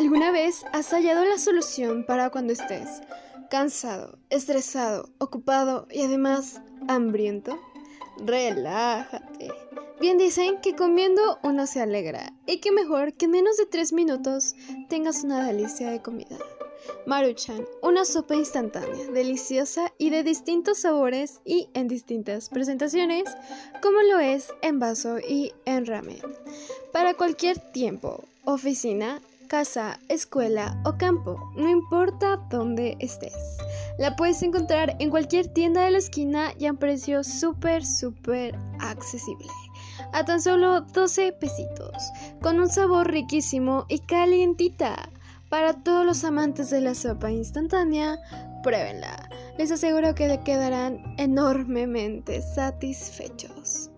¿Alguna vez has hallado la solución para cuando estés cansado, estresado, ocupado y además hambriento? Relájate. Bien dicen que comiendo uno se alegra y que mejor que en menos de tres minutos tengas una delicia de comida. Maruchan, una sopa instantánea, deliciosa y de distintos sabores y en distintas presentaciones, como lo es en vaso y en ramen. Para cualquier tiempo, oficina, casa, escuela o campo, no importa dónde estés. La puedes encontrar en cualquier tienda de la esquina y a un precio súper, súper accesible. A tan solo 12 pesitos, con un sabor riquísimo y calientita. Para todos los amantes de la sopa instantánea, pruébenla. Les aseguro que quedarán enormemente satisfechos.